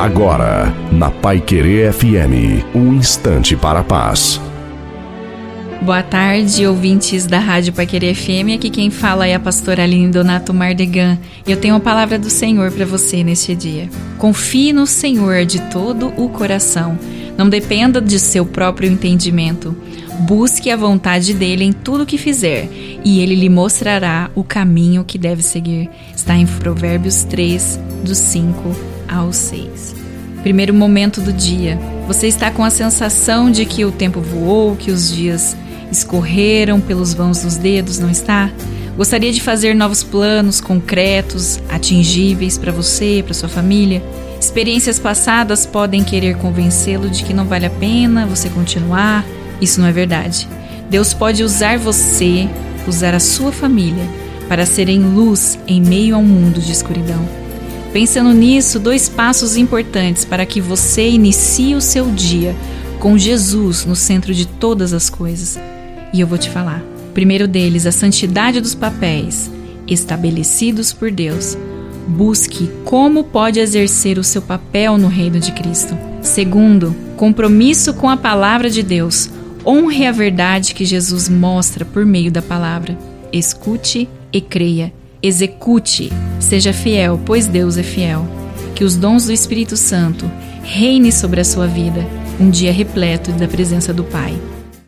Agora, na Pai Querer FM, um instante para a paz. Boa tarde, ouvintes da Rádio Paquerê FM. Aqui quem fala é a pastora Aline Donato Mardegan. Eu tenho a palavra do Senhor para você neste dia. Confie no Senhor de todo o coração. Não dependa de seu próprio entendimento. Busque a vontade dele em tudo que fizer, e ele lhe mostrará o caminho que deve seguir. Está em Provérbios 3, dos 5 ao 6. Primeiro momento do dia. Você está com a sensação de que o tempo voou, que os dias escorreram pelos vãos dos dedos, não está? Gostaria de fazer novos planos concretos, atingíveis para você, para sua família. Experiências passadas podem querer convencê-lo de que não vale a pena você continuar. Isso não é verdade. Deus pode usar você, usar a sua família, para serem luz em meio a um mundo de escuridão. Pensando nisso, dois passos importantes para que você inicie o seu dia com Jesus no centro de todas as coisas. E eu vou te falar. Primeiro deles, a santidade dos papéis estabelecidos por Deus. Busque como pode exercer o seu papel no reino de Cristo. Segundo, compromisso com a palavra de Deus. Honre a verdade que Jesus mostra por meio da palavra. Escute e creia. Execute. Seja fiel, pois Deus é fiel. Que os dons do Espírito Santo reine sobre a sua vida, um dia repleto da presença do Pai.